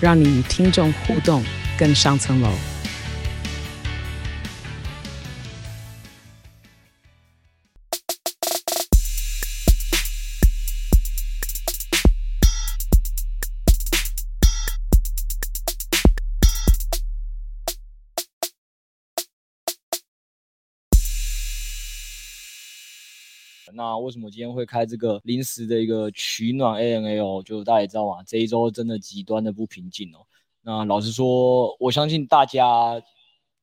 让你与听众互动更上层楼。那为什么今天会开这个临时的一个取暖 A N L？就大家也知道嘛，这一周真的极端的不平静哦。那老实说，我相信大家。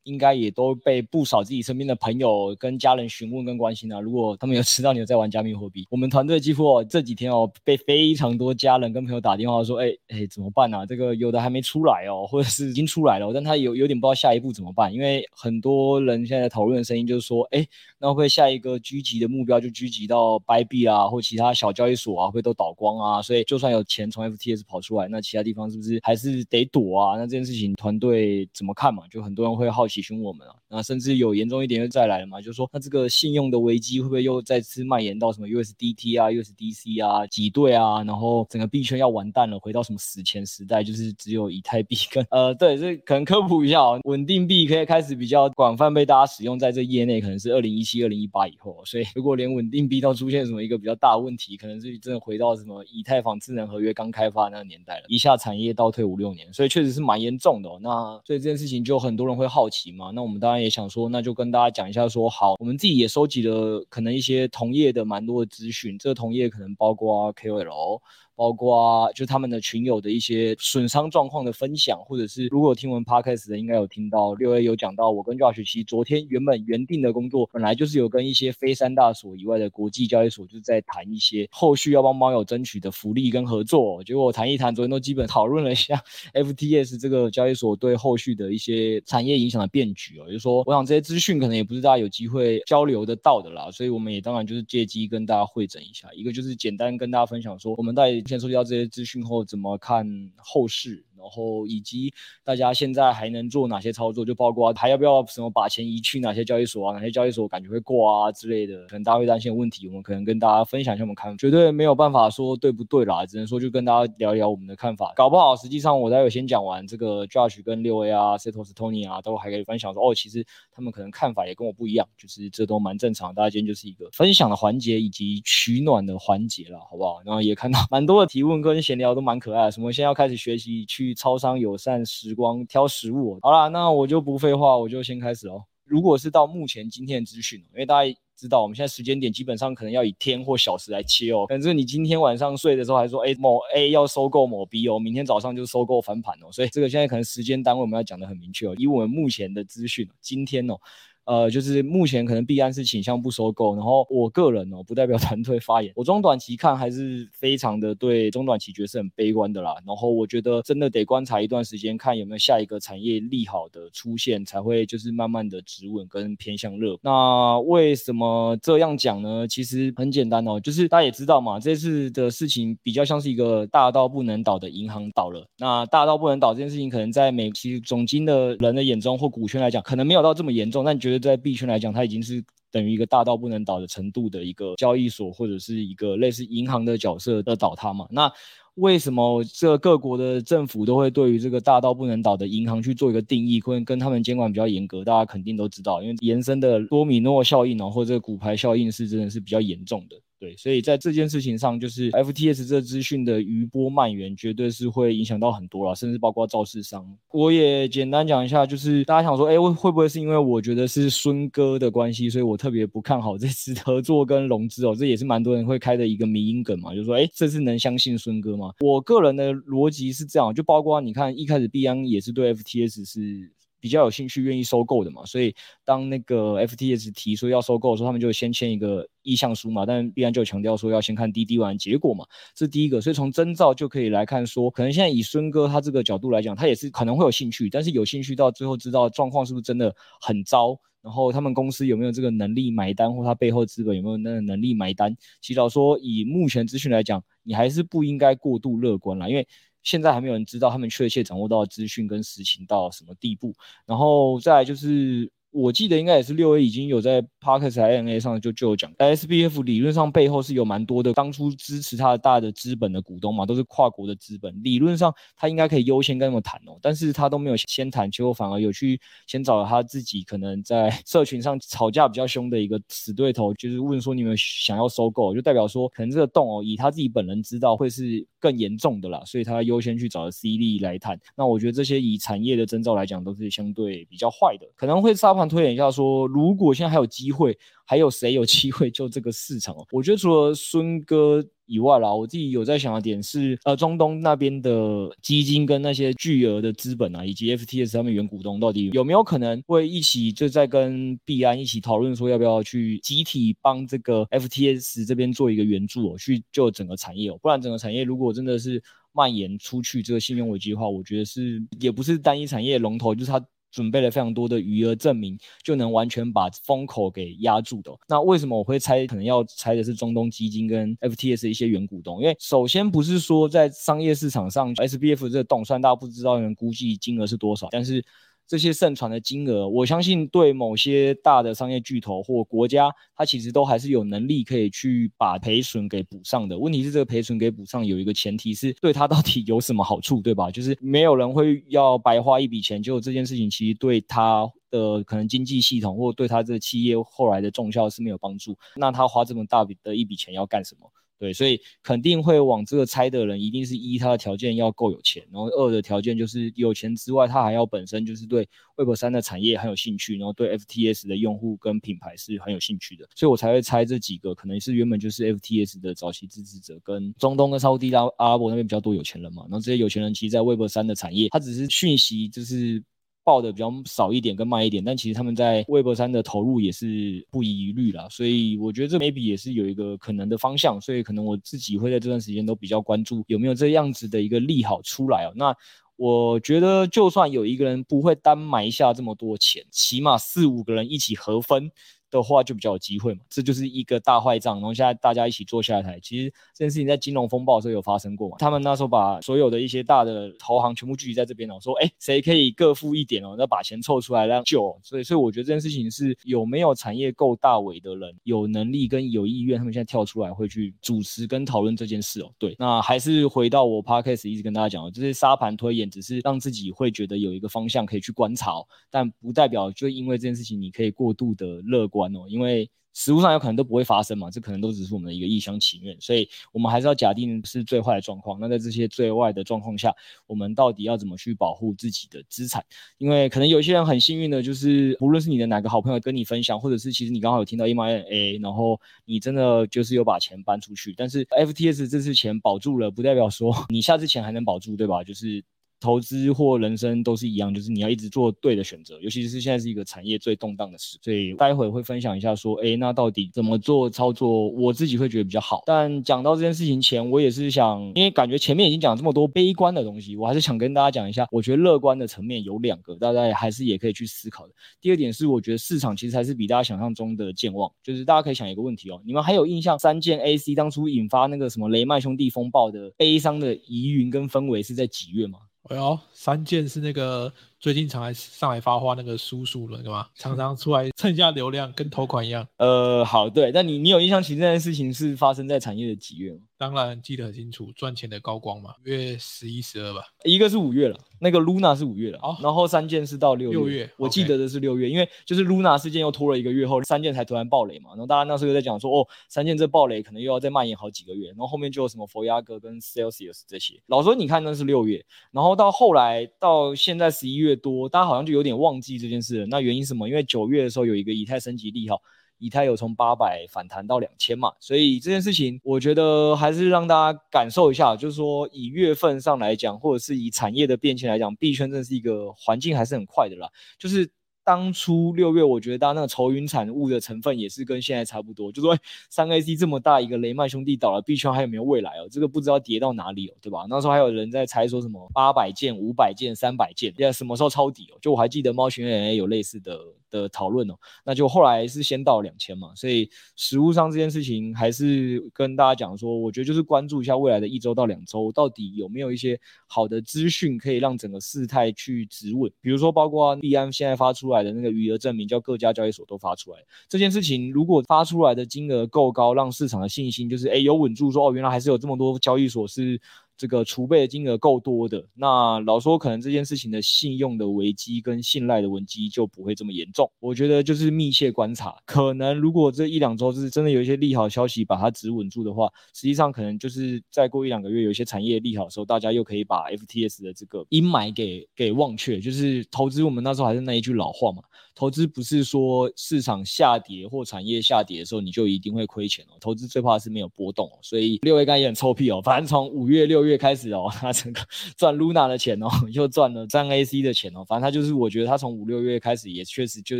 应该也都被不少自己身边的朋友跟家人询问跟关心啊。如果他们有知道你有在玩加密货币，我们团队几乎哦这几天哦被非常多家人跟朋友打电话说，哎哎怎么办啊？这个有的还没出来哦，或者是已经出来了，但他有有点不知道下一步怎么办。因为很多人现在讨论的声音就是说，哎，那会下一个狙击的目标就狙击到 Bybit 啊，或其他小交易所啊，会都倒光啊？所以就算有钱从 FTS 跑出来，那其他地方是不是还是得躲啊？那这件事情团队怎么看嘛？就很多人会好奇。提醒我们啊，那甚至有严重一点又再来了嘛，就是说，那这个信用的危机会不会又再次蔓延到什么 USDT 啊、USDC 啊挤兑啊，然后整个币圈要完蛋了，回到什么史前时代，就是只有以太币跟 呃，对，这可能科普一下哦，稳定币可以开始比较广泛被大家使用在这业内，可能是二零一七、二零一八以后，所以如果连稳定币都出现什么一个比较大的问题，可能是真的回到什么以太坊智能合约刚开发那个年代了，一下产业倒退五六年，所以确实是蛮严重的哦。那所以这件事情就很多人会好奇。嘛，那我们当然也想说，那就跟大家讲一下说，说好，我们自己也收集了可能一些同业的蛮多的资讯，这个同业可能包括 KOL。包括就他们的群友的一些损伤状况的分享，或者是如果听闻 Podcast 的，应该有听到六 A 有讲到，我跟 Josh 其昨天原本原定的工作，本来就是有跟一些非三大所以外的国际交易所，就是在谈一些后续要帮猫友争取的福利跟合作。结果我谈一谈，昨天都基本讨论了一下 FTS 这个交易所对后续的一些产业影响的变局哦，就是说，我想这些资讯可能也不是大家有机会交流得到的啦，所以我们也当然就是借机跟大家会诊一下，一个就是简单跟大家分享说，我们在先收集到这些资讯后，怎么看后市？然后以及大家现在还能做哪些操作，就包括还要不要什么把钱移去哪些交易所啊，哪些交易所感觉会挂啊之类的，可能大家会担心的问题，我们可能跟大家分享一下我们看，绝对没有办法说对不对啦，只能说就跟大家聊一聊我们的看法。搞不好实际上我待会先讲完这个 Josh 跟六 A 啊，Setos Tony 啊，都还可以分享说哦，其实他们可能看法也跟我不一样，就是这都蛮正常。大家今天就是一个分享的环节以及取暖的环节了，好不好？然后也看到蛮多多的提问跟闲聊都蛮可爱的，什么现在要开始学习去。超商友善时光挑食物，好啦，那我就不废话，我就先开始喽。如果是到目前今天的资讯，因为大家知道我们现在时间点基本上可能要以天或小时来切哦。反正你今天晚上睡的时候还说，哎，某 A 要收购某 B 哦，明天早上就收购翻盘哦，所以这个现在可能时间单位我们要讲得很明确哦。以我们目前的资讯，今天哦。呃，就是目前可能币安是倾向不收购，然后我个人哦，不代表 团队发言，我中短期看还是非常的对中短期觉得是很悲观的啦。然后我觉得真的得观察一段时间，看有没有下一个产业利好的出现，才会就是慢慢的止稳跟偏向热。那为什么这样讲呢？其实很简单哦，就是大家也知道嘛，这次的事情比较像是一个大到不能倒的银行倒了。那大到不能倒这件事情，可能在美其总经的人的眼中或股圈来讲，可能没有到这么严重，但觉得。在币圈来讲，它已经是等于一个大到不能倒的程度的一个交易所，或者是一个类似银行的角色的倒塌嘛？那为什么这各国的政府都会对于这个大到不能倒的银行去做一个定义，或跟他们监管比较严格？大家肯定都知道，因为延伸的多米诺效应，然后或者骨牌效应是真的是比较严重的。对，所以在这件事情上，就是 FTS 这资讯的余波蔓延，绝对是会影响到很多啦，甚至包括造市商。我也简单讲一下，就是大家想说，哎，会会不会是因为我觉得是孙哥的关系，所以我特别不看好这次合作跟融资哦？这也是蛮多人会开的一个迷因梗嘛，就是说，哎，这次能相信孙哥吗？我个人的逻辑是这样，就包括你看一开始币安也是对 FTS 是。比较有兴趣愿意收购的嘛，所以当那个 FTS 提说要收购的时候，他们就先签一个意向书嘛，但必然就强调说要先看滴滴完结果嘛，这是第一个，所以从征兆就可以来看说，可能现在以孙哥他这个角度来讲，他也是可能会有兴趣，但是有兴趣到最后知道状况是不是真的很糟，然后他们公司有没有这个能力买单，或他背后资本有没有那个能力买单，其实说以目前资讯来讲，你还是不应该过度乐观啦，因为。现在还没有人知道他们确切掌握到资讯跟实情到什么地步，然后再来就是。我记得应该也是六 A 已经有在 Podcast ANA 上就就有讲，SBF 理论上背后是有蛮多的当初支持他的大的资本的股东嘛，都是跨国的资本，理论上他应该可以优先跟他们谈哦，但是他都没有先谈，结果反而有去先找了他自己可能在 社群上吵架比较凶的一个死对头，就是问说你们想要收购，就代表说可能这个洞哦，以他自己本人知道会是更严重的啦，所以他优先去找了 C 利来谈。那我觉得这些以产业的征兆来讲，都是相对比较坏的，可能会杀盘。推演一下说，如果现在还有机会，还有谁有机会救这个市场？我觉得除了孙哥以外啦，我自己有在想的点是，呃，中东那边的基金跟那些巨额的资本啊，以及 FTS 他们原股东，到底有没有可能会一起就在跟币安一起讨论说，要不要去集体帮这个 FTS 这边做一个援助哦，去救整个产业哦？不然整个产业如果真的是蔓延出去这个信用危机的话，我觉得是也不是单一产业龙头，就是它。准备了非常多的余额证明，就能完全把风口给压住的。那为什么我会猜，可能要猜的是中东基金跟 FTS 一些原股东？因为首先不是说在商业市场上，SBF 这个洞，虽然大家不知道，能估计金额是多少，但是。这些盛传的金额，我相信对某些大的商业巨头或国家，它其实都还是有能力可以去把赔损给补上的。问题是这个赔损给补上有一个前提是对它到底有什么好处，对吧？就是没有人会要白花一笔钱，就这件事情其实对他的可能经济系统或对他这个企业后来的重效是没有帮助。那他花这么大笔的一笔钱要干什么？对，所以肯定会往这个猜的人，一定是一他的条件要够有钱，然后二的条件就是有钱之外，他还要本身就是对 Web 三的产业很有兴趣，然后对 FTS 的用户跟品牌是很有兴趣的，所以我才会猜这几个可能是原本就是 FTS 的早期支持者，跟中东跟沙乌地阿拉伯那边比较多有钱人嘛，然后这些有钱人其实，在 Web 三的产业，他只是讯息就是。报的比较少一点，跟慢一点，但其实他们在微博三的投入也是不遗余力了，所以我觉得这 maybe 也是有一个可能的方向，所以可能我自己会在这段时间都比较关注有没有这样子的一个利好出来哦。那我觉得就算有一个人不会单埋下这么多钱，起码四五个人一起合分。的话就比较有机会嘛，这就是一个大坏账。然后现在大家一起坐下来，其实这件事情在金融风暴的时候有发生过嘛。他们那时候把所有的一些大的投行全部聚集在这边哦，说哎，谁可以各付一点哦，那把钱凑出来让救。所以，所以我觉得这件事情是有没有产业够大尾的人有能力跟有意愿，他们现在跳出来会去主持跟讨论这件事哦。对，那还是回到我 podcast 一直跟大家讲的，就是沙盘推演只是让自己会觉得有一个方向可以去观察，但不代表就因为这件事情你可以过度的乐观。因为实物上有可能都不会发生嘛，这可能都只是我们的一个一厢情愿，所以我们还是要假定是最坏的状况。那在这些最坏的状况下，我们到底要怎么去保护自己的资产？因为可能有些人很幸运的，就是无论是你的哪个好朋友跟你分享，或者是其实你刚好有听到 M&A，然后你真的就是有把钱搬出去，但是 FTS 这次钱保住了，不代表说你下次钱还能保住，对吧？就是。投资或人生都是一样，就是你要一直做对的选择，尤其是现在是一个产业最动荡的时，所以待会会分享一下说，哎，那到底怎么做操作，我自己会觉得比较好。但讲到这件事情前，我也是想，因为感觉前面已经讲了这么多悲观的东西，我还是想跟大家讲一下，我觉得乐观的层面有两个，大家还是也可以去思考的。第二点是，我觉得市场其实还是比大家想象中的健忘，就是大家可以想一个问题哦，你们还有印象三件 AC 当初引发那个什么雷曼兄弟风暴的悲伤的疑云跟氛围是在几月吗？哎呦，三件是那个最近常来上来发话那个叔叔了，对吧？常常出来蹭一下流量，跟头款一样。呃，好，对，那你你有印象，其实这件事情是发生在产业的几月吗？当然记得很清楚，赚钱的高光嘛，月十一、十二吧。一个是五月了，那个 Luna 是五月了，哦、然后三件是到六月。六月，我记得的是六月因为就是 Luna 事件又拖了一个月后，三件才突然爆雷嘛。然后大家那时候又在讲说，哦，三件这爆雷可能又要再蔓延好几个月。然后后面就有什么佛牙哥跟 Celsius 这些。老说，你看那是六月，然后到后来到现在十一月多，大家好像就有点忘记这件事了。那原因什么？因为九月的时候有一个以太升级利好。以太有从八百反弹到两千嘛，所以这件事情我觉得还是让大家感受一下，就是说以月份上来讲，或者是以产业的变迁来讲，币圈真的是一个环境还是很快的啦，就是。当初六月，我觉得大家那个愁云惨雾的成分也是跟现在差不多，就说三 AC 这么大一个雷曼兄弟倒了，币圈还有没有未来哦？这个不知道跌到哪里哦，对吧？那时候还有人在猜说什么八百件、五百件、三百件，要什么时候抄底哦？就我还记得猫群 A 有类似的的讨论哦，那就后来是先到两千嘛，所以实物上这件事情还是跟大家讲说，我觉得就是关注一下未来的一周到两周，到底有没有一些好的资讯可以让整个事态去止稳，比如说包括币安现在发出来。的那个余额证明，叫各家交易所都发出来。这件事情如果发出来的金额够高，让市场的信心就是哎有稳住，说哦原来还是有这么多交易所是。这个储备的金额够多的，那老说可能这件事情的信用的危机跟信赖的危机就不会这么严重。我觉得就是密切观察，可能如果这一两周是真的有一些利好消息把它止稳住的话，实际上可能就是再过一两个月有一些产业利好的时候，大家又可以把 FTS 的这个阴霾给给忘却。就是投资我们那时候还是那一句老话嘛，投资不是说市场下跌或产业下跌的时候你就一定会亏钱哦，投资最怕是没有波动哦。所以六月刚也很臭屁哦，反正从五月六月开始哦，他整个赚 Luna 的钱哦，又赚了三 AC 的钱哦，反正他就是，我觉得他从五六月开始也确实就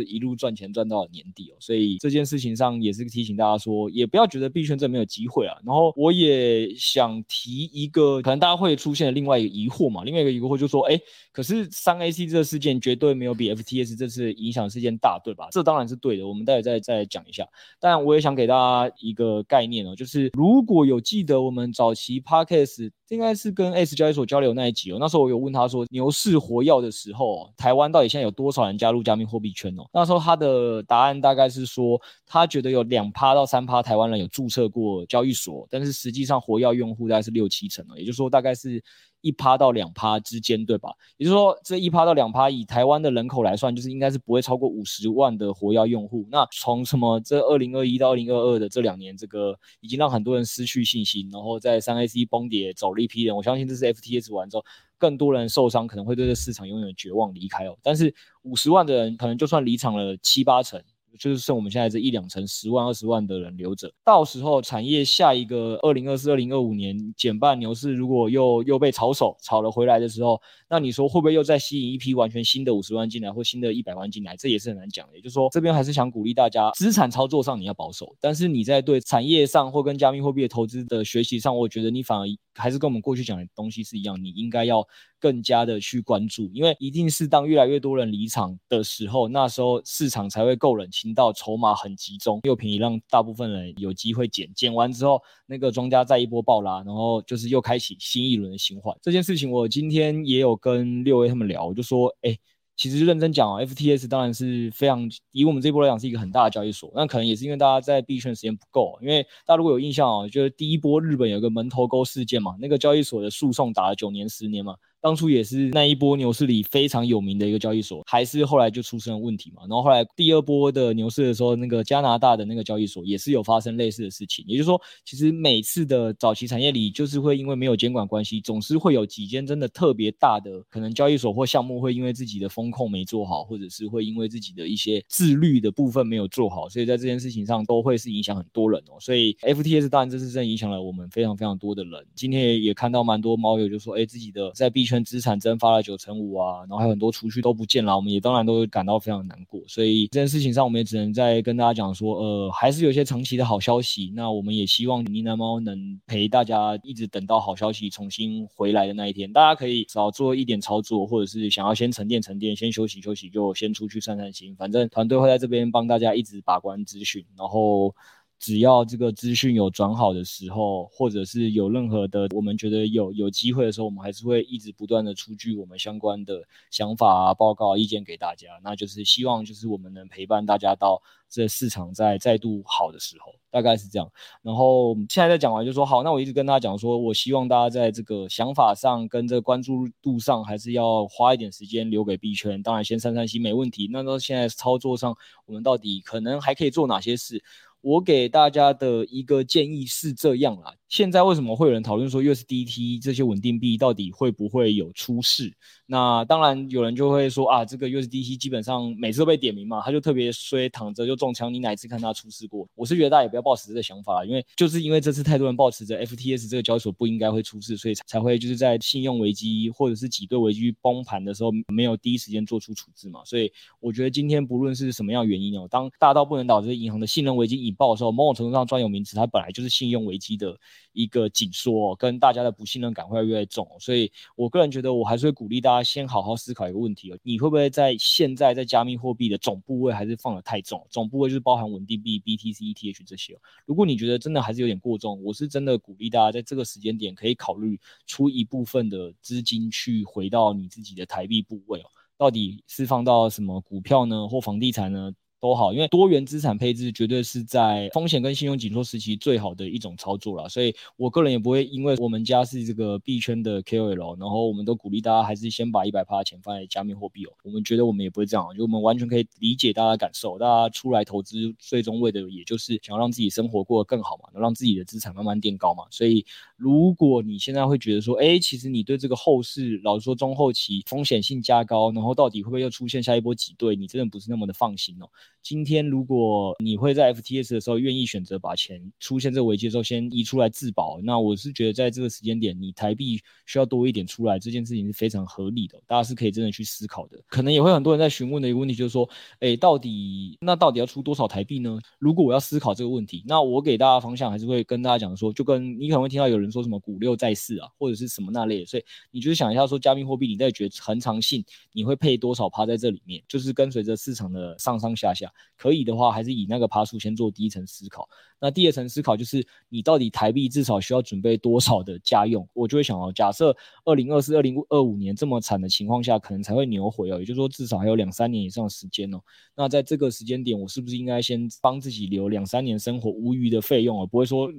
一路赚钱赚到了年底哦，所以这件事情上也是提醒大家说，也不要觉得币圈这没有机会啊。然后我也想提一个，可能大家会出现的另外一个疑惑嘛，另外一个疑惑就是说，哎，可是三 AC 这个事件绝对没有比 FTS 这次影响事件大，对吧？这当然是对的，我们待会再再讲一下。但我也想给大家一个概念哦，就是如果有记得我们早期 Podcast 应该是跟 S 交易所交流那一集哦，那时候我有问他说，牛市活跃的时候，台湾到底现在有多少人加入加密货币圈哦？那时候他的答案大概是说，他觉得有两趴到三趴台湾人有注册过交易所，但是实际上活跃用户大概是六七成哦，也就是说大概是。一趴到两趴之间，对吧？也就是说，这一趴到两趴，以台湾的人口来算，就是应该是不会超过五十万的活跃用户。那从什么这二零二一到二零二二的这两年，这个已经让很多人失去信心，然后在三 AC 崩跌走了一批人。我相信这是 F T S 完之后，更多人受伤，可能会对这市场永远绝望离开哦。但是五十万的人，可能就算离场了七八成。就是剩我们现在这一两成十万二十万的人留着，到时候产业下一个二零二四二零二五年减半牛市，如果又又被炒手炒了回来的时候，那你说会不会又再吸引一批完全新的五十万进来，或新的一百万进来？这也是很难讲的。也就是说，这边还是想鼓励大家，资产操作上你要保守，但是你在对产业上或跟加密货币的投资的学习上，我觉得你反而还是跟我们过去讲的东西是一样，你应该要。更加的去关注，因为一定是当越来越多人离场的时候，那时候市场才会够冷清到筹码很集中又便宜，让大部分人有机会捡。捡完之后，那个庄家再一波暴拉，然后就是又开启新一轮的循环。这件事情我今天也有跟六 A 他们聊，我就说，哎。其实认真讲啊，FTS 当然是非常以我们这波来讲是一个很大的交易所，那可能也是因为大家在币圈时间不够，因为大家如果有印象啊，就是第一波日本有个门头沟事件嘛，那个交易所的诉讼打了九年十年嘛。当初也是那一波牛市里非常有名的一个交易所，还是后来就出生了问题嘛。然后后来第二波的牛市的时候，那个加拿大的那个交易所也是有发生类似的事情。也就是说，其实每次的早期产业里，就是会因为没有监管关系，总是会有几间真的特别大的可能交易所或项目会因为自己的风控没做好，或者是会因为自己的一些自律的部分没有做好，所以在这件事情上都会是影响很多人哦。所以 FTS 当然这是真的影响了我们非常非常多的人。今天也也看到蛮多猫友就说，哎，自己的在币圈。资产蒸发了九成五啊，然后还有很多储蓄都不见了，我们也当然都感到非常难过。所以这件事情上，我们也只能再跟大家讲说，呃，还是有些长期的好消息。那我们也希望呢喃猫能陪大家一直等到好消息重新回来的那一天。大家可以少做一点操作，或者是想要先沉淀沉淀，先休息休息，就先出去散散心。反正团队会在这边帮大家一直把关资讯，然后。只要这个资讯有转好的时候，或者是有任何的我们觉得有有机会的时候，我们还是会一直不断的出具我们相关的想法啊、报告、意见给大家。那就是希望就是我们能陪伴大家到这市场在再度好的时候，大概是这样。然后现在在讲完就说好，那我一直跟大家讲说，我希望大家在这个想法上跟这个关注度上，还是要花一点时间留给币圈。当然先散散心没问题。那到现在操作上，我们到底可能还可以做哪些事？我给大家的一个建议是这样啦。现在为什么会有人讨论说 USDT 这些稳定币到底会不会有出事？那当然有人就会说啊，这个 USDT 基本上每次都被点名嘛，他就特别衰，躺着就中枪。你哪一次看他出事过？我是觉得大家也不要抱持这个想法，因为就是因为这次太多人抱持着 FTS 这个交易所不应该会出事，所以才会就是在信用危机或者是挤兑危机崩盘的时候没有第一时间做出处置嘛。所以我觉得今天不论是什么样原因哦，当大到不能倒这些银行的信任危机引爆的时候，某种程度上专有名词它本来就是信用危机的。一个紧缩，跟大家的不信任感会越来越重，所以我个人觉得，我还是会鼓励大家先好好思考一个问题哦，你会不会在现在在加密货币的总部位还是放得太重？总部位就是包含稳定币、BTC、ETH 这些。如果你觉得真的还是有点过重，我是真的鼓励大家在这个时间点可以考虑出一部分的资金去回到你自己的台币部位哦，到底是放到什么股票呢，或房地产呢？都好，因为多元资产配置绝对是在风险跟信用紧缩时期最好的一种操作了，所以我个人也不会因为我们家是这个币圈的 KOL，然后我们都鼓励大家还是先把一百趴的钱放在加密货币哦。我们觉得我们也不会这样，就我们完全可以理解大家的感受，大家出来投资最终为的也就是想要让自己生活过得更好嘛，能让自己的资产慢慢垫高嘛。所以如果你现在会觉得说，哎，其实你对这个后市，老实说中后期风险性加高，然后到底会不会又出现下一波挤兑，你真的不是那么的放心哦。今天如果你会在 FTS 的时候愿意选择把钱出现这个危机的时候先移出来自保，那我是觉得在这个时间点你台币需要多一点出来，这件事情是非常合理的，大家是可以真的去思考的。可能也会很多人在询问的一个问题就是说，哎，到底那到底要出多少台币呢？如果我要思考这个问题，那我给大家方向还是会跟大家讲说，就跟你可能会听到有人说什么股六在四啊，或者是什么那类的，所以你就是想一下说加密货币你在觉得恒常性你会配多少趴在这里面，就是跟随着市场的上上下下。可以的话，还是以那个爬树先做第一层思考。那第二层思考就是，你到底台币至少需要准备多少的家用？我就会想哦，假设二零二四、二零二五年这么惨的情况下，可能才会扭回哦。也就是说，至少还有两三年以上的时间哦。那在这个时间点，我是不是应该先帮自己留两三年生活无余的费用哦？不会说。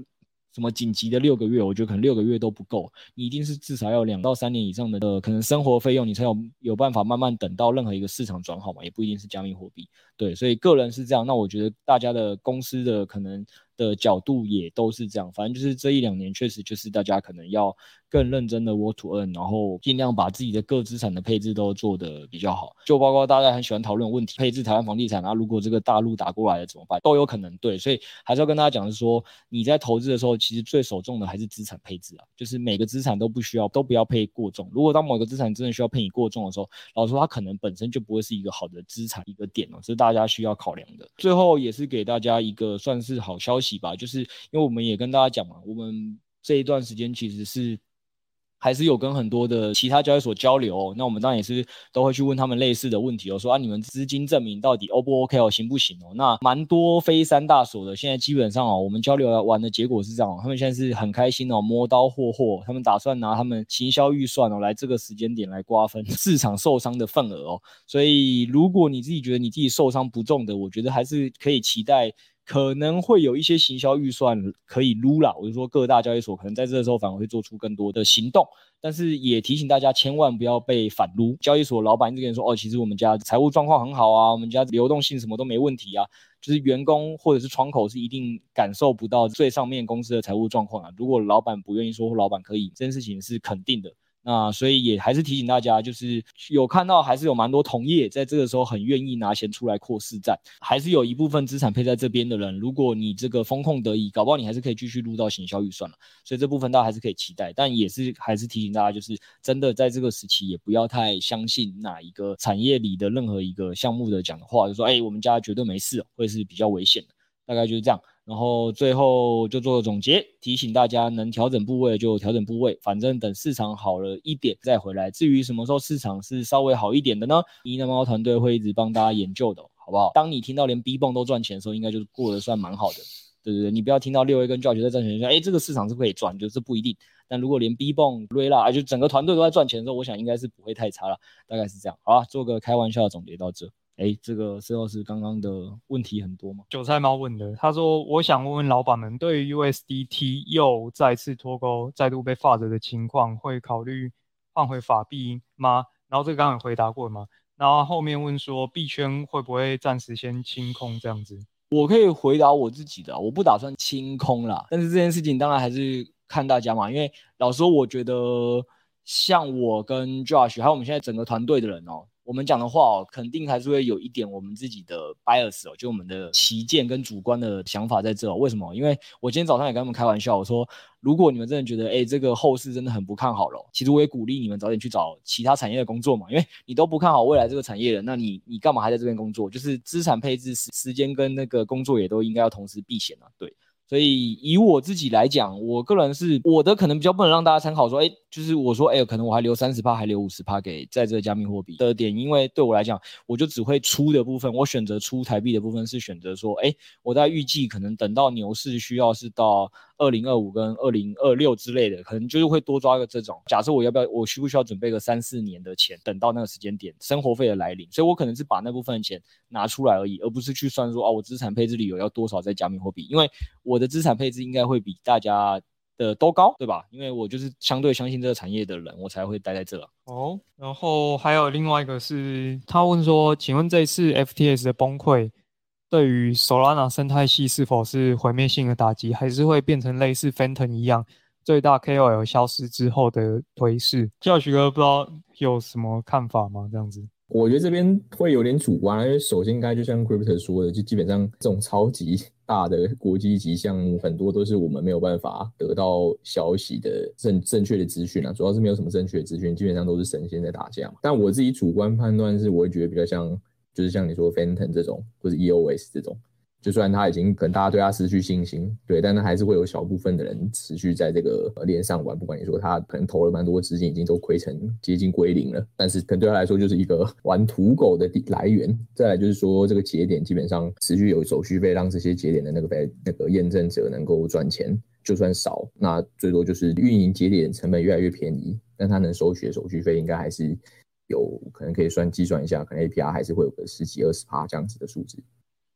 什么紧急的六个月，我觉得可能六个月都不够，你一定是至少要两到三年以上的呃，可能生活费用，你才有有办法慢慢等到任何一个市场转好嘛，也不一定是加密货币，对，所以个人是这样，那我觉得大家的公司的可能。的角度也都是这样，反正就是这一两年确实就是大家可能要更认真的 work to earn，然后尽量把自己的各资产的配置都做得比较好。就包括大家很喜欢讨论问题，配置台湾房地产啊，如果这个大陆打过来了怎么办？都有可能对，所以还是要跟大家讲的是说，你在投资的时候，其实最首重的还是资产配置啊，就是每个资产都不需要，都不要配过重。如果当某个资产真的需要配你过重的时候，老实说它可能本身就不会是一个好的资产一个点哦，这是大家需要考量的。最后也是给大家一个算是好消息吧，就是。因为我们也跟大家讲嘛，我们这一段时间其实是还是有跟很多的其他交易所交流，那我们当然也是都会去问他们类似的问题哦，说啊，你们资金证明到底 O 不 OK 哦，行不行哦？那蛮多非三大所的，现在基本上哦，我们交流完的结果是这样，他们现在是很开心哦，磨刀霍霍，他们打算拿他们行销预算哦，来这个时间点来瓜分市场受伤的份额哦。所以如果你自己觉得你自己受伤不重的，我觉得还是可以期待。可能会有一些行销预算可以撸啦，我就说各大交易所可能在这个时候反而会做出更多的行动，但是也提醒大家千万不要被反撸。交易所老板一直跟你说，哦，其实我们家财务状况很好啊，我们家流动性什么都没问题啊，就是员工或者是窗口是一定感受不到最上面公司的财务状况啊。如果老板不愿意说，老板可以，这件事情是肯定的。那所以也还是提醒大家，就是有看到还是有蛮多同业在这个时候很愿意拿钱出来扩市占，还是有一部分资产配在这边的人，如果你这个风控得宜，搞不好你还是可以继续入到行销预算了。所以这部分大家还是可以期待，但也是还是提醒大家，就是真的在这个时期也不要太相信哪一个产业里的任何一个项目的讲的话，就说哎，我们家绝对没事，会是比较危险的，大概就是这样。然后最后就做个总结，提醒大家能调整部位就调整部位，反正等市场好了一点再回来。至于什么时候市场是稍微好一点的呢？呢喃猫团队会一直帮大家研究的，好不好？当你听到连 B 泵都赚钱的时候，应该就是过得算蛮好的，对对对。你不要听到六 A 跟 Joy 在赚钱，说哎这个市场是可以赚，就是不一定。但如果连 B 泵、瑞拉，就整个团队都在赚钱的时候，我想应该是不会太差了，大概是这样。好，做个开玩笑的总结到这。哎，这个石老师刚刚的问题很多吗？韭菜猫问的，他说：“我想问问老板们，对于 USDT 又再次脱钩、再度被 FUD 的情况，会考虑换回法币吗？”然后这个刚刚有回答过吗？然后后面问说，币圈会不会暂时先清空这样子？我可以回答我自己的，我不打算清空啦。但是这件事情当然还是看大家嘛，因为老实说，我觉得像我跟 Josh 还有我们现在整个团队的人哦。我们讲的话哦，肯定还是会有一点我们自己的 bias 哦，就我们的歧见跟主观的想法在这哦。为什么？因为我今天早上也跟他们开玩笑，我说如果你们真的觉得，哎，这个后市真的很不看好了，其实我也鼓励你们早点去找其他产业的工作嘛，因为你都不看好未来这个产业了，那你你干嘛还在这边工作？就是资产配置时时间跟那个工作也都应该要同时避险啊，对。所以以我自己来讲，我个人是我的可能比较不能让大家参考说，哎，就是我说，哎，可能我还留三十趴，还留五十趴给在这个加密货币的点，因为对我来讲，我就只会出的部分，我选择出台币的部分是选择说，哎，我在预计可能等到牛市需要是到。二零二五跟二零二六之类的，可能就是会多抓个这种。假设我要不要，我需不需要准备个三四年的钱，等到那个时间点，生活费的来临，所以我可能是把那部分钱拿出来而已，而不是去算说，哦，我资产配置里有要多少在加密货币，因为我的资产配置应该会比大家的都高，对吧？因为我就是相对相信这个产业的人，我才会待在这。哦，然后还有另外一个是，他问说，请问这一次 FTS 的崩溃，对于 Solana 生态系是否是毁灭性的打击，还是会变成类似 Fantom 一样，最大 KOL 消失之后的颓势？教许哥不知道有什么看法吗？这样子，我觉得这边会有点主观，因为首先应该就像 Crypto 说的，就基本上这种超级大的国际级项目，很多都是我们没有办法得到消息的正正确的资讯啊，主要是没有什么正确的资讯，基本上都是神仙在打架。但我自己主观判断是，我会觉得比较像。就是像你说 Phantom 这种，或者 EOS 这种，就算他已经可能大家对他失去信心，对，但他还是会有小部分的人持续在这个链上玩。不管你说他可能投了蛮多资金，已经都亏成接近归零了，但是可能对他来说就是一个玩土狗的来源。再来就是说这个节点基本上持续有手续费，让这些节点的那个被那个验证者能够赚钱，就算少，那最多就是运营节点成本越来越便宜，但他能收取的手续费应该还是。有可能可以算计算一下，可能 APR 还是会有个十几二十趴这样子的数字，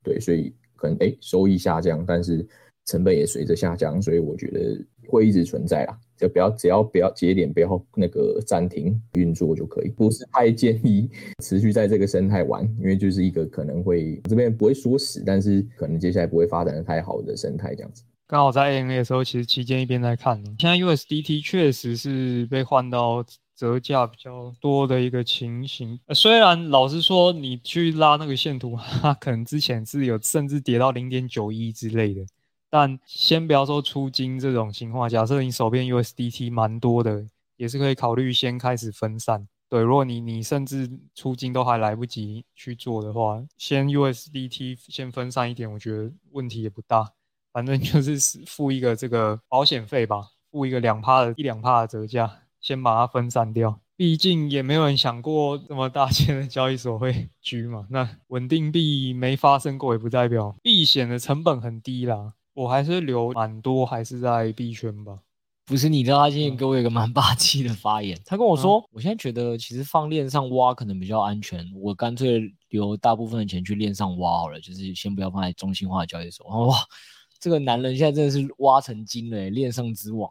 对，所以可能哎、收益下降，但是成本也随着下降，所以我觉得会一直存在啦，就不要只要不要节点不要那个暂停运作就可以，不是太建议 持续在这个生态玩，因为就是一个可能会这边不会说死，但是可能接下来不会发展的太好的生态这样子。刚好在 AMA 的时候，其实期间一边在看，现在 USDT 确实是被换到。折价比较多的一个情形，呃，虽然老实说，你去拉那个线图，它可能之前是有甚至跌到零点九一之类的，但先不要说出金这种情况，假设你手边 USDT 蛮多的，也是可以考虑先开始分散。对，如果你你甚至出金都还来不及去做的话，先 USDT 先分散一点，我觉得问题也不大，反正就是付一个这个保险费吧，付一个两趴的一两趴的折价。先把它分散掉，毕竟也没有人想过这么大间的交易所会 居嘛。那稳定币没发生过，也不代表避险的成本很低啦。我还是留蛮多，还是在币圈吧。不是，你知道他今天给我一个蛮霸气的发言，他跟我说，嗯、我现在觉得其实放链上挖可能比较安全，我干脆留大部分的钱去链上挖好了，就是先不要放在中心化的交易所。哇，这个男人现在真的是挖成精了，链上之王。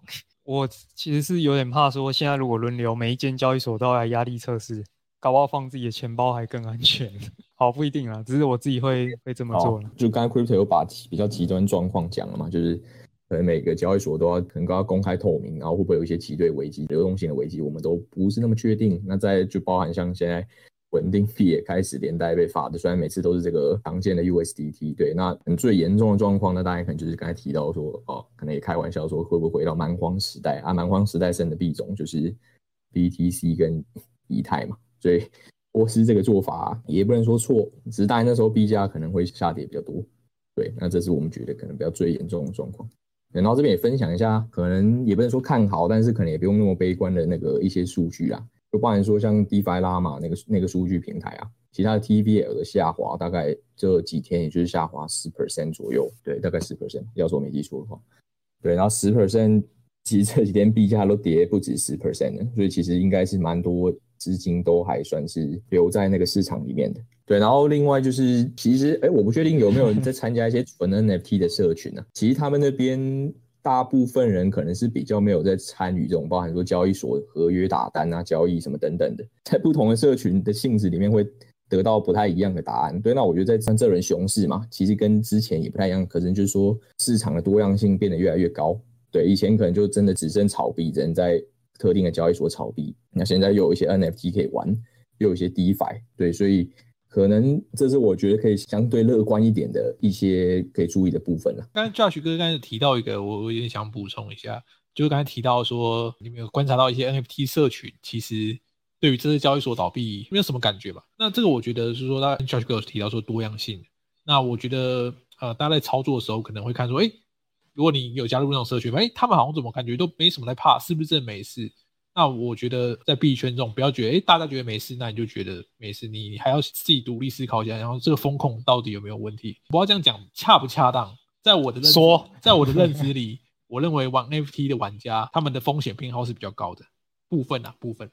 我其实是有点怕，说现在如果轮流每一间交易所都要来压力测试，搞不好放自己的钱包还更安全。好，不一定啊，只是我自己会会这么做。就刚才 Crypto 有把比较极端状况讲了嘛，就是可能每个交易所都要可能都要公开透明，然后会不会有一些挤兑危机、流动性的危机，我们都不是那么确定。那再就包含像现在。稳定币也开始连带被罚的，虽然每次都是这个常见的 USDT，对，那最严重的状况，那大家可能就是刚才提到说，哦，可能也开玩笑说会不会回到蛮荒时代啊？蛮荒时代剩的币种就是 BTC 跟以太嘛，所以波斯这个做法也不能说错，只是大家那时候币价可能会下跌比较多，对，那这是我们觉得可能比较最严重的状况。然后这边也分享一下，可能也不能说看好，但是可能也不用那么悲观的那个一些数据啊。就包含说像 DeFi Llama 那个那个数据平台啊，其他的 TVL 的下滑大概这几天也就是下滑十 percent 左右，对，大概十 percent，要说没记错的话，对，然后十 percent 其实这几天币价都跌不止十 percent 的，所以其实应该是蛮多资金都还算是留在那个市场里面的，对，然后另外就是其实哎，我不确定有没有人在参加一些纯 NFT 的社群呢、啊？其实他们那边。大部分人可能是比较没有在参与这种，包含说交易所合约打单啊、交易什么等等的，在不同的社群的性质里面会得到不太一样的答案。对，那我觉得在像这轮熊市嘛，其实跟之前也不太一样，可能就是说市场的多样性变得越来越高。对，以前可能就真的只剩炒币，只能在特定的交易所炒币。那现在又有一些 NFT 可以玩，又有一些 DeFi。对，所以可能这是我觉得可以相对乐观一点的一些可以注意的部分了。刚才 Josh 哥刚才提到一个，我我有点想补充一下，就是刚才提到说，你们有观察到一些 NFT 社群，其实对于这些交易所倒闭没有什么感觉吧？那这个我觉得是说，他 Josh 哥有提到说多样性。那我觉得呃，大家在操作的时候可能会看说，哎。如果你有加入那种社群，哎，他们好像怎么感觉都没什么在怕，是不是真的没事？那我觉得在币圈中，不要觉得哎，大家觉得没事，那你就觉得没事，你还要自己独立思考一下，然后这个风控到底有没有问题？不要这样讲，恰不恰当？在我的认知说，在我的认知里，我认为玩 NFT 的玩家，他们的风险偏好是比较高的部分啊，部分。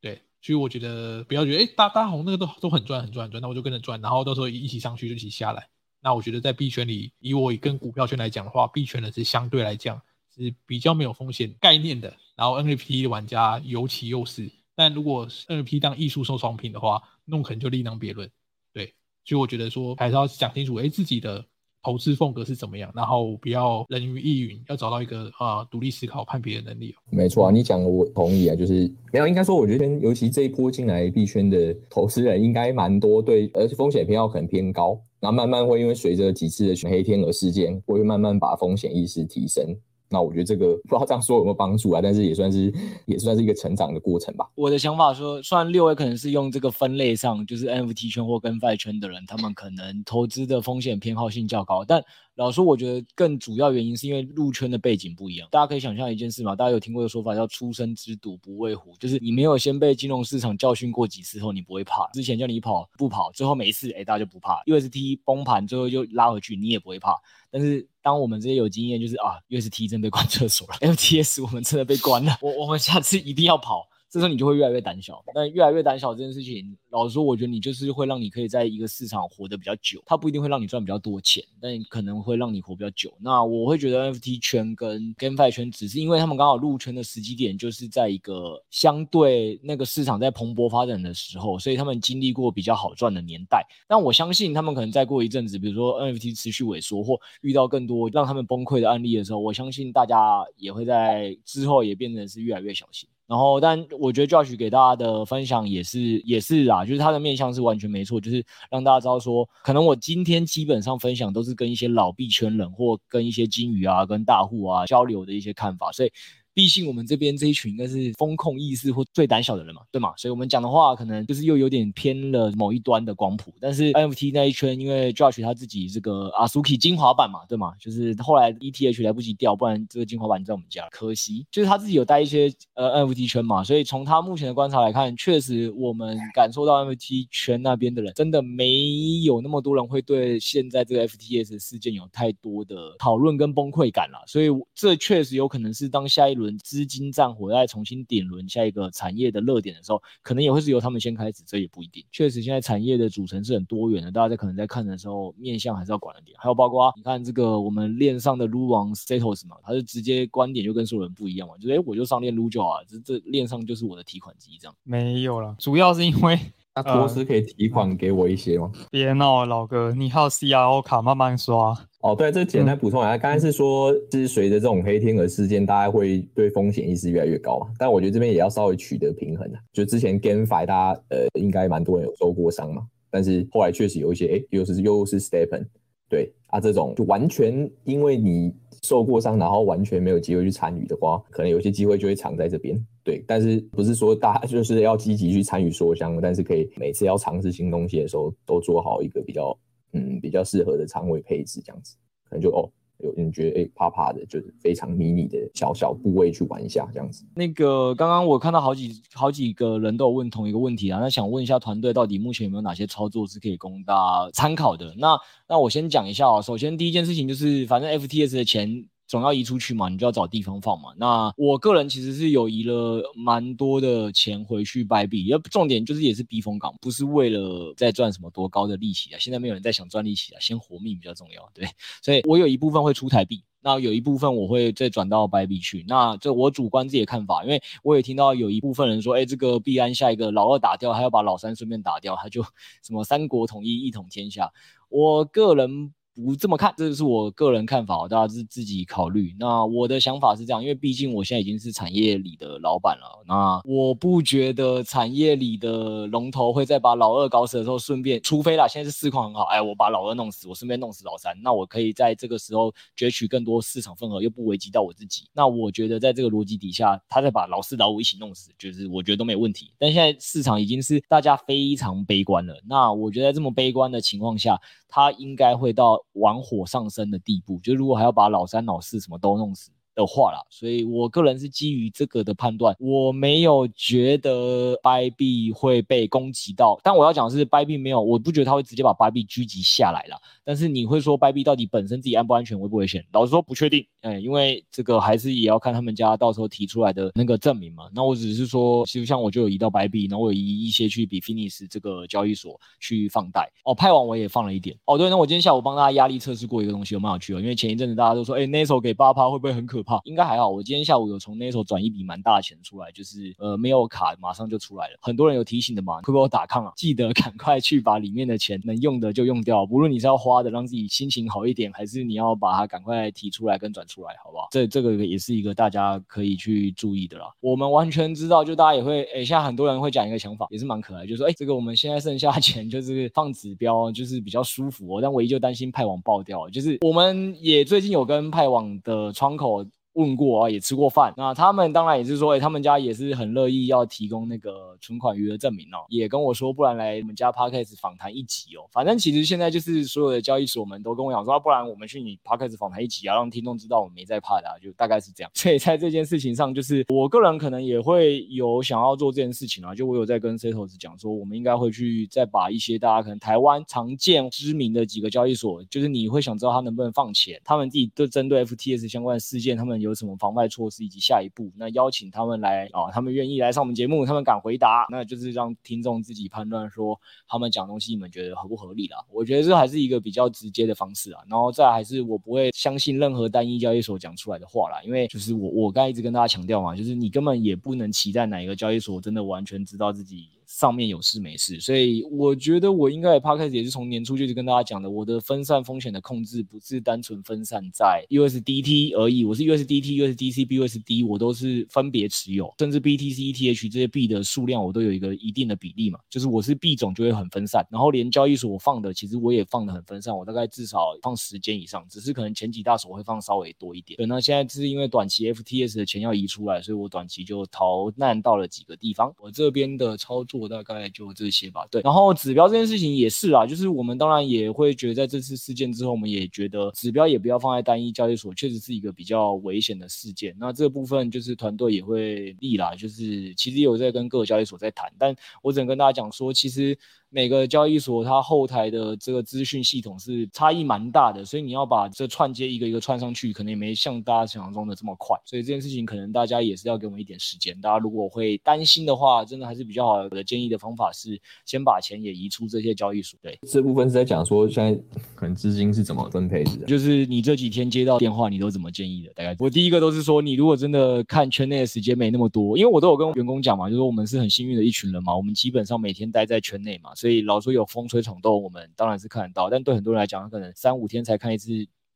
对，所以我觉得不要觉得哎，大大红那个都都很赚很赚很赚，那我就跟着赚，然后到时候一起上去就一起下来。那我觉得在币圈里，以我跟股票圈来讲的话，币圈呢是相对来讲是比较没有风险概念的。然后 NFT 玩家尤其又是，但如果 NFT 当艺术收藏品的话，那可能就另当别论。对，所以我觉得说还是要讲清楚，哎，自己的。投资风格是怎么样？然后不要人云亦云，要找到一个啊独立思考、判别的能力。没错啊，你讲的我同意啊，就是没有应该说，我觉得尤其这一波进来币圈的投资人应该蛮多，对，而且风险偏好可能偏高，然后慢慢会因为随着几次的全黑天鹅事件，会慢慢把风险意识提升。那我觉得这个 不知道这样说有没有帮助啊，但是也算是也算是一个成长的过程吧。我的想法说，虽然六位可能是用这个分类上，就是 NFT 圈或跟外圈的人，他们可能投资的风险偏好性较高，但老说，我觉得更主要原因是因为入圈的背景不一样。大家可以想象一件事嘛，大家有听过的说法叫“初生之犊不畏虎”，就是你没有先被金融市场教训过几次后，你不会怕。之前叫你跑不跑，最后每一次哎大家就不怕。UST 崩盘最后就拉回去，你也不会怕。但是当我们这些有经验，就是啊，UST 真被关厕所了，FTS 我们真的被关了，我我们下次一定要跑。这时候你就会越来越胆小，但越来越胆小这件事情，老实说，我觉得你就是会让你可以在一个市场活得比较久。它不一定会让你赚比较多钱，但可能会让你活比较久。那我会觉得 NFT 圈跟 GameFi 圈，只是因为他们刚好入圈的时机点就是在一个相对那个市场在蓬勃发展的时候，所以他们经历过比较好赚的年代。但我相信他们可能再过一阵子，比如说 NFT 持续萎缩或遇到更多让他们崩溃的案例的时候，我相信大家也会在之后也变成是越来越小心。然后，但我觉得 Josh 给大家的分享也是也是啊，就是他的面向是完全没错，就是让大家知道说，可能我今天基本上分享都是跟一些老币圈人或跟一些金鱼啊、跟大户啊交流的一些看法，所以。毕竟我们这边这一群应该是风控意识或最胆小的人嘛，对吗？所以我们讲的话可能就是又有点偏了某一端的光谱。但是 NFT 那一圈，因为 Josh 他自己这个 Asuki 精华版嘛，对吗？就是后来 ETH 来不及掉，不然这个精华版在我们家，可惜。就是他自己有带一些呃 NFT 圈嘛，所以从他目前的观察来看，确实我们感受到 NFT 圈那边的人真的没有那么多人会对现在这个 F T S 事件有太多的讨论跟崩溃感了。所以这确实有可能是当下一轮。资金战火再重新点轮下一个产业的热点的时候，可能也会是由他们先开始，这也不一定。确实，现在产业的组成是很多元的，大家在可能在看的时候，面向还是要管一点。还有包括你看这个我们链上的撸王 Setos 嘛，他是直接观点就跟所有人不一样嘛，就是哎，我就上链撸就好啊，这这链上就是我的提款机这样。没有了，主要是因为那托斯可以提款给我一些吗？别闹了，老哥，你还有 CRO 卡慢慢刷。哦，对，这简单补充一下，刚才是说，是随着这种黑天鹅事件，大家会对风险意识越来越高嘛。但我觉得这边也要稍微取得平衡啊。就之前 GameFi 大家呃，应该蛮多人有受过伤嘛，但是后来确实有一些，哎，又是又是 STEPN，对啊，这种就完全因为你受过伤，然后完全没有机会去参与的话，可能有些机会就会藏在这边。对，但是不是说大家就是要积极去参与缩箱，但是可以每次要尝试新东西的时候，都做好一个比较。嗯，比较适合的仓位配置这样子，可能就哦，有人觉得哎、欸，怕怕的，就是非常迷你的小小部位去玩一下这样子。那个刚刚我看到好几好几个人都有问同一个问题啊，那想问一下团队到底目前有没有哪些操作是可以供大家参考的？那那我先讲一下哦，首先第一件事情就是，反正 FTS 的钱。总要移出去嘛，你就要找地方放嘛。那我个人其实是有移了蛮多的钱回去掰币，要重点就是也是避风港，不是为了再赚什么多高的利息啊。现在没有人在想赚利息啊，先活命比较重要。对，所以我有一部分会出台币。那有一部分我会再转到白币去。那这我主观自己的看法，因为我也听到有一部分人说，哎，这个币安下一个老二打掉，还要把老三顺便打掉，他就 什么三国统一，一统天下。我个人。不这么看，这是我个人看法，大家是自己考虑。那我的想法是这样，因为毕竟我现在已经是产业里的老板了，那我不觉得产业里的龙头会在把老二搞死的时候顺便，除非啦，现在是市况很好，哎，我把老二弄死，我顺便弄死老三，那我可以在这个时候攫取更多市场份额，又不危及到我自己。那我觉得在这个逻辑底下，他再把老四老五一起弄死，就是我觉得都没问题。但现在市场已经是大家非常悲观了，那我觉得这么悲观的情况下，他应该会到玩火上身的地步，就如果还要把老三、老四什么都弄死的话啦，所以我个人是基于这个的判断，我没有觉得 Bybe 会被攻击到，但我要讲的是，Bybe 没有，我不觉得他会直接把 Bybit 狙击下来了。但是你会说 Bybe 到底本身自己安不安全、危不危险？老实说不确定，哎，因为这个还是也要看他们家到时候提出来的那个证明嘛。那我只是说，其实像我就有移到 Bybit，然后我有移一些去 Bitfinex 这个交易所去放贷。哦，派网我也放了一点。哦，对，那我今天下午帮大家压力测试过一个东西，有蛮有趣的，因为前一阵子大家都说，哎，Neso 给八趴会不会很可怕？应该还好。我今天下午有从 Neso 转一笔蛮大的钱出来，就是呃没有卡，马上就出来了。很多人有提醒的嘛，会不会我打抗啊？记得赶快去把里面的钱能用的就用掉，不论你是要花的让自己心情好一点，还是你要把它赶快提出来跟转出来，好不好？这这个也是一个大家可以去注意的啦。我们完全知道，就大家也会，哎，现在很多人会讲一个想法，也是蛮可爱，就是说，哎，这个我们现在剩下钱就是放指标，就是比较舒服哦。但唯一就担心派网爆掉，就是我们也最近有跟派网的窗口。问过啊，也吃过饭。那他们当然也是说，哎、他们家也是很乐意要提供那个存款余额证明哦。也跟我说，不然来我们家 Podcast 访谈一集哦。反正其实现在就是所有的交易所们都跟我讲说，不然我们去你 Podcast 访谈一集啊，让听众知道我们没在怕的，啊，就大概是这样。所以在这件事情上，就是我个人可能也会有想要做这件事情啊。就我有在跟 Setos 讲说，我们应该会去再把一些大家可能台湾常见知名的几个交易所，就是你会想知道他能不能放钱，他们自己都针对 FTS 相关的事件，他们有什么防范措施以及下一步，那邀请他们来啊，他们愿意来上我们节目，他们敢回答，那就是让听众自己判断说他们讲东西你们觉得合不合理啦。我觉得这还是一个比较直接的方式啊。然后再还是我不会相信任何单一交易所讲出来的话啦，因为就是我我刚一直跟大家强调嘛，就是你根本也不能期待哪一个交易所真的完全知道自己。上面有事没事，所以我觉得我应该也 Podcast 也是从年初就是跟大家讲的，我的分散风险的控制不是单纯分散在 USDT 而已，我是 USDT、USDC、BUSD 我都是分别持有，甚至 BTC、ETH 这些币的数量我都有一个一定的比例嘛，就是我是币种就会很分散，然后连交易所我放的其实我也放的很分散，我大概至少放十间以上，只是可能前几大手会放稍微多一点。对，那现在是因为短期 FTS 的钱要移出来，所以我短期就逃难到了几个地方，我这边的操作。大概就这些吧，对。然后指标这件事情也是啊，就是我们当然也会觉得，在这次事件之后，我们也觉得指标也不要放在单一交易所，确实是一个比较危险的事件。那这部分就是团队也会立啦，就是其实有在跟各个交易所在谈，但我只能跟大家讲说，其实。每个交易所它后台的这个资讯系统是差异蛮大的，所以你要把这串接一个一个串上去，可能也没像大家想象中的这么快。所以这件事情可能大家也是要给我们一点时间。大家如果会担心的话，真的还是比较好的建议的方法是先把钱也移出这些交易所。对，这部分是在讲说现在可能资金是怎么分配的，就是你这几天接到电话，你都怎么建议的？大概我第一个都是说，你如果真的看圈内的时间没那么多，因为我都有跟员工讲嘛，就是说我们是很幸运的一群人嘛，我们基本上每天待在圈内嘛。所以老说有风吹草动，我们当然是看得到，但对很多人来讲，他可能三五天才看一次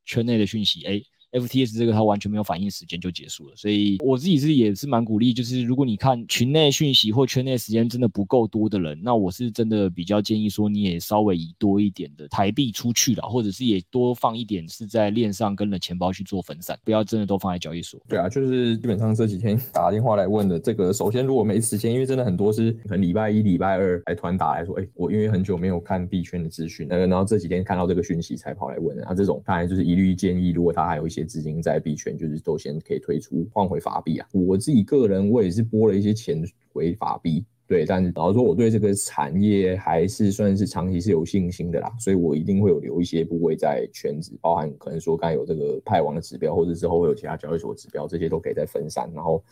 圈内的讯息，哎。FTS 这个它完全没有反应时间就结束了，所以我自己是也是蛮鼓励，就是如果你看群内讯息或圈内时间真的不够多的人，那我是真的比较建议说你也稍微移多一点的台币出去了，或者是也多放一点是在链上跟了钱包去做分散，不要真的都放在交易所。对啊，就是基本上这几天打电话来问的这个，首先如果没时间，因为真的很多是可能礼拜一、礼拜二来团打来说，哎、我因为很久没有看币圈的资讯，那个然后这几天看到这个讯息才跑来问的，那这种当然就是一律建议，如果他还有一些。资金在币圈就是都先可以退出换回法币啊！我自己个人我也是拨了一些钱回法币，对，但老实说我对这个产业还是算是长期是有信心的啦，所以我一定会有留一些部位在圈子，包含可能说刚有这个派网的指标，或者之后会有其他交易所指标，这些都可以再分散，然后。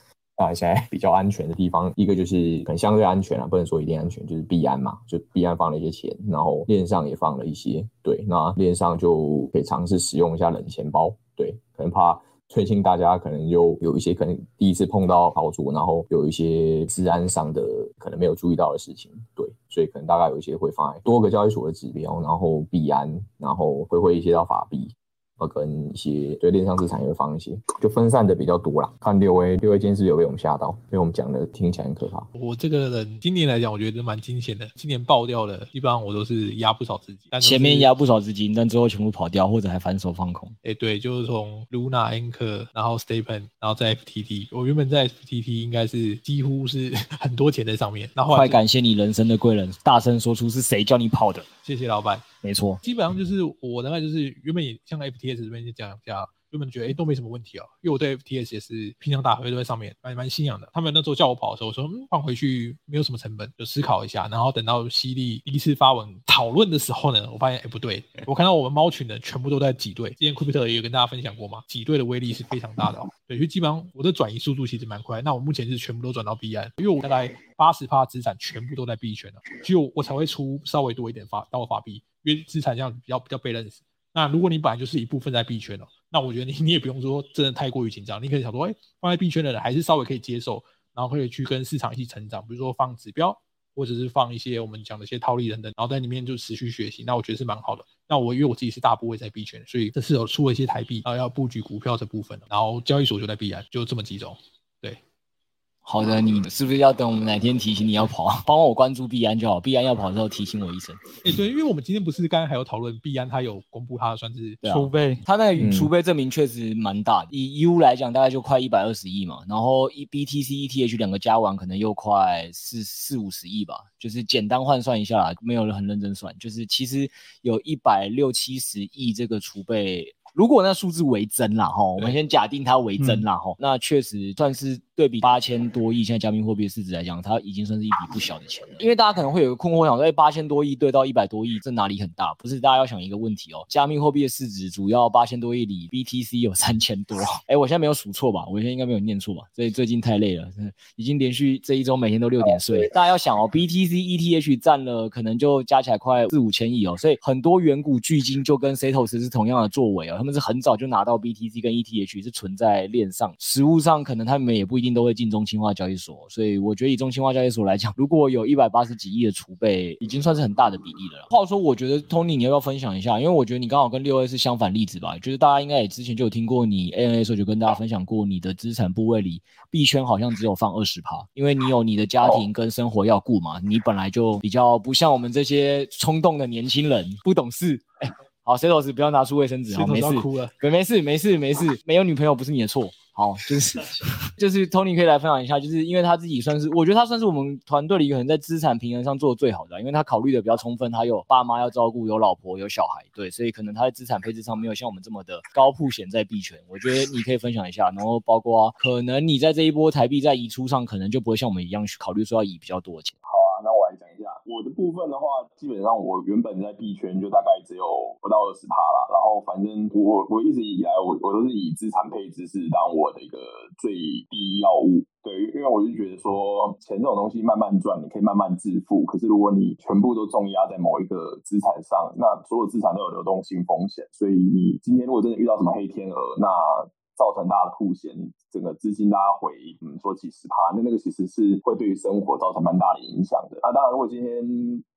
啊，现在比较安全的地方，一个就是很相对安全啊，不能说一定安全，就是币安嘛，就币安放了一些钱，然后链上也放了一些，对，那链上就可以尝试使用一下冷钱包，对。可能怕最近大家可能又有一些可能第一次碰到操作，然后有一些治安上的可能没有注意到的事情，对，所以可能大概有一些会放在多个交易所的指标，然后币安，然后会会一些到法币。跟一些对链上资产也会放一些，就分散的比较多啦。看六 A，六 A 今天是有被我们吓到，因为我们讲的听起来很可怕。我这个人今年来讲，我觉得蛮惊险的。今年爆掉了，一般我都是压不少资金，前面压不少资金，但最后全部跑掉，或者还反手放空。哎、欸，对，就是从 Luna、Anchor，然后 STEPN，然后在 FTT。我原本在 FTT 应该是几乎是 很多钱在上面。然后快感谢你人生的贵人，大声说出是谁叫你跑的。谢谢老板。没错，基本上就是我大概就是原本也像 FTS 这边就讲一下。原本觉得哎、欸、都没什么问题哦，因为我对 FTS 也是平常打回都在上面，蛮蛮信仰的。他们那时候叫我跑的时候，我说嗯，放回去没有什么成本，就思考一下。然后等到犀利第一次发文讨论的时候呢，我发现哎、欸、不对，我看到我们猫群的全部都在挤兑。之前库比特也有跟大家分享过嘛，挤兑的威力是非常大的哦。对，就基本上我的转移速度其实蛮快。那我目前是全部都转到 B 安，因为我大概八十趴资产全部都在币圈了，只有我才会出稍微多一点发到法币，因为资产这样比较比较被认识。那如果你本来就是一部分在币圈了。那我觉得你你也不用说真的太过于紧张，你可以想说，哎、放在币圈的人还是稍微可以接受，然后可以去跟市场一起成长，比如说放指标，或者是放一些我们讲的一些套利等等，然后在里面就持续学习，那我觉得是蛮好的。那我因为我自己是大部位在币圈，所以这是有出了一些台币，然后要布局股票这部分，然后交易所就在币安，就这么几种，对。好的，你是不是要等我们哪天提醒你要跑，帮我关注币安就好。币安要跑的时候提醒我一声。哎、欸，对，因为我们今天不是刚刚还有讨论币安，他有公布他的算是储备，它、啊、那个储备证明确实蛮大的。嗯、以 U 来讲，大概就快一百二十亿嘛，然后 E BTC、ETH 两个加完，可能又快四四五十亿吧。就是简单换算一下啦，没有人很认真算，就是其实有一百六七十亿这个储备。如果那数字为真啦，哈，我们先假定它为真啦，哈、嗯，那确实算是对比八千多亿现在加密货币的市值来讲，它已经算是一笔不小的钱了。因为大家可能会有个困惑，想说，哎，八千多亿对到一百多亿，这哪里很大？不是，大家要想一个问题哦，加密货币的市值主要八千多亿里，BTC 有三千多。哎，我现在没有数错吧？我现在应该没有念错吧？所以最近太累了，已经连续这一周每天都六点睡。大家要想哦，BTC、ETH 占了可能就加起来快四五千亿哦，所以很多远古巨鲸就跟 Setos 是同样的作为哦，他们是很早就拿。到 BTC 跟 ETH 是存在链上，实物上可能他们也不一定都会进中青化交易所，所以我觉得以中青化交易所来讲，如果有一百八十几亿的储备，已经算是很大的比例了。话说，我觉得 Tony 你要不要分享一下？因为我觉得你刚好跟六 A 是相反例子吧，就是大家应该也之前就有听过你 ANA 的时候就跟大家分享过，你的资产部位里币圈好像只有放二十趴，因为你有你的家庭跟生活要顾嘛，你本来就比较不像我们这些冲动的年轻人，不懂事。欸好，Setos 不要拿出卫生纸，好，没事，没没事，没事，没事，没有女朋友不是你的错。好，就是就是 Tony 可以来分享一下，就是因为他自己算是，我觉得他算是我们团队里可能在资产平衡上做的最好的，因为他考虑的比较充分，他有爸妈要照顾，有老婆，有小孩，对，所以可能他在资产配置上没有像我们这么的高富险在币圈。我觉得你可以分享一下，然后包括可能你在这一波台币在移出上，可能就不会像我们一样去考虑说要移比较多的钱。好啊那我来讲部分的话，基本上我原本在币圈就大概只有不到二十趴啦。然后反正我我一直以来我我都是以资产配置是当我的一个最第一要务。对，因为我就觉得说钱这种东西慢慢赚，你可以慢慢致富。可是如果你全部都重压在某一个资产上，那所有资产都有流动性风险。所以你今天如果真的遇到什么黑天鹅，那造成大的曝险，整个资金大家回，嗯，说几十趴，那那个其实是会对于生活造成蛮大的影响的。啊，当然，如果今天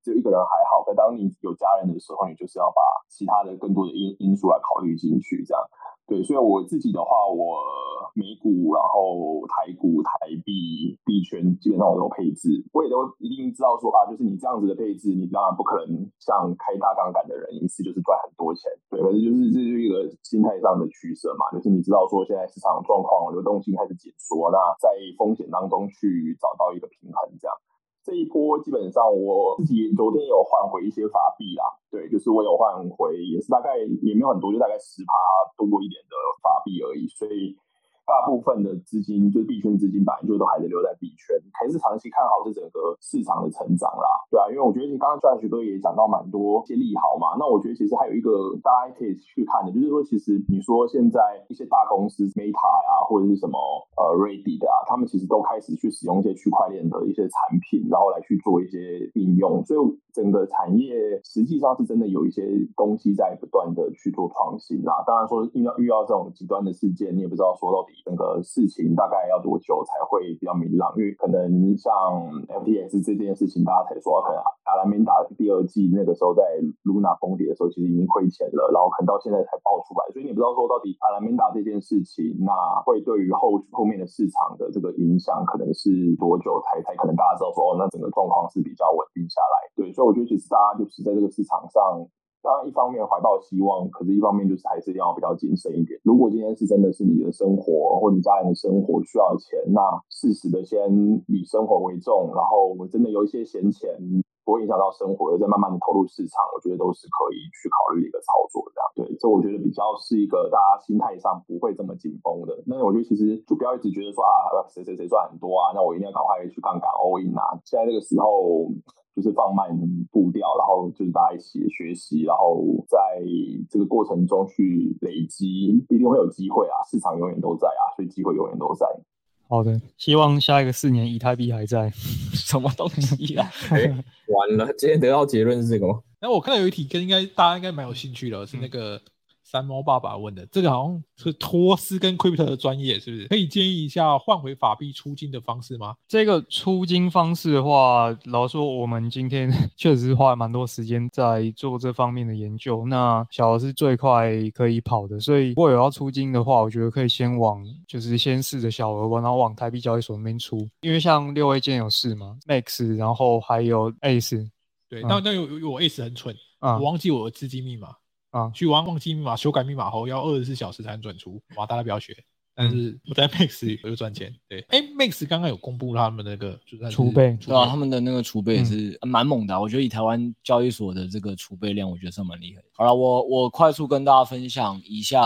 只有一个人还好，可当你有家人的时候，你就是要把其他的更多的因因素来考虑进去，这样。对，所以我自己的话，我美股，然后台股、台币、币圈，基本上我都配置。我也都一定知道说啊，就是你这样子的配置，你当然不可能像开大杠杆的人一次就是赚很多钱。对，可是就是这就是一个心态上的取舍嘛，就是你知道说现在市场状况流动性开始紧缩，那在风险当中去找到一个平衡，这样。这一波基本上我自己昨天有换回一些法币啦，对，就是我有换回，也是大概也没有很多，就大概十趴多一点的法币而已，所以。大部分的资金就是币圈资金，本来就都还是留在币圈，还是长期看好这整个市场的成长啦，对啊，因为我觉得你刚刚 j o 哥也讲到蛮多一些利好嘛，那我觉得其实还有一个大家可以去看的，就是说其实你说现在一些大公司 Meta 啊，或者是什么呃 Reddit 啊，他们其实都开始去使用一些区块链的一些产品，然后来去做一些应用，所以整个产业实际上是真的有一些东西在不断的去做创新啦。当然说遇到遇到这种极端的事件，你也不知道说到底整个事情大概要多久才会比较明朗，因为可能像 FTX 这件事情，大家才说可能阿兰明达第二季那个时候在 Luna 崩跌的时候，其实已经亏钱了，然后可能到现在才爆出来，所以你不知道说到底阿兰明达这件事情，那会对于后后面的市场的这个影响可能是多久才才可能大家知道说哦，那整个状况是比较稳定下来。对，所以我觉得其实大家就是在这个市场上。当然，一方面怀抱希望，可是一方面就是还是要比较谨慎一点。如果今天是真的是你的生活或你家人的生活需要钱，那适时的先以生活为重，然后我真的有一些闲钱不会影响到生活的，再慢慢的投入市场，我觉得都是可以去考虑一个操作。这样对，这我觉得比较是一个大家心态上不会这么紧绷的。那我觉得其实就不要一直觉得说啊，谁谁谁赚很多啊，那我一定要赶快去杠杆 all in 啊。现在这个时候。就是放慢步调，然后就是大家一起学习，然后在这个过程中去累积，一定会有机会啊！市场永远都在啊，所以机会永远都在。好的，希望下一个四年以太币还在。什么东西啊？欸、完了，今天得到结论是这个吗？那我看到有一题跟应该大家应该蛮有兴趣的，是那个。嗯三猫爸爸问的这个好像是托斯跟 Crypto 的专业，是不是？可以建议一下换回法币出金的方式吗？这个出金方式的话，老实说，我们今天 确实是花了蛮多时间在做这方面的研究。那小额是最快可以跑的，所以如果有要出金的话，我觉得可以先往就是先试着小额，然后往台币交易所那边出。因为像六 A 间有试嘛，Max，然后还有 Ace。对，那那有我 Ace 很蠢，我忘记我的资金密码。啊，去玩忘记密码，修改密码后要二十四小时才能转出，哇，大家不要学。但是我在 Max 我就赚钱。对，哎、欸、，Max 刚刚有公布他们那个储备，对啊，他们的那个储备也是蛮猛的、啊嗯。我觉得以台湾交易所的这个储备量，我觉得是蛮厉害的。好了，我我快速跟大家分享一下